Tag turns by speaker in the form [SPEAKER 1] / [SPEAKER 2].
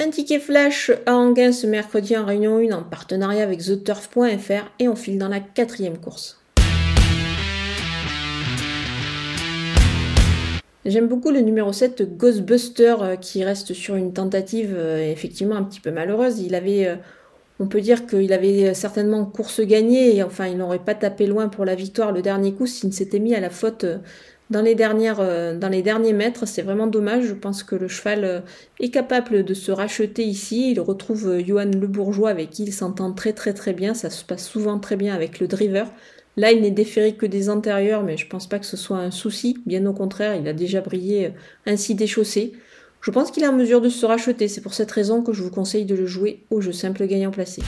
[SPEAKER 1] Un ticket flash à Anguin ce mercredi en réunion 1 en partenariat avec TheTurf.fr et on file dans la quatrième course. J'aime beaucoup le numéro 7 Ghostbuster euh, qui reste sur une tentative euh, effectivement un petit peu malheureuse. Il avait, euh, on peut dire qu'il avait certainement course gagnée et enfin il n'aurait pas tapé loin pour la victoire le dernier coup s'il ne s'était mis à la faute dans les, dernières, dans les derniers mètres. C'est vraiment dommage. Je pense que le cheval est capable de se racheter ici. Il retrouve Johan Le Bourgeois avec qui il s'entend très très très bien. Ça se passe souvent très bien avec le driver. Là, il n'est déféré que des antérieurs, mais je pense pas que ce soit un souci. Bien au contraire, il a déjà brillé euh, ainsi déchaussé. Je pense qu'il est en mesure de se racheter. C'est pour cette raison que je vous conseille de le jouer au jeu simple gagnant placé.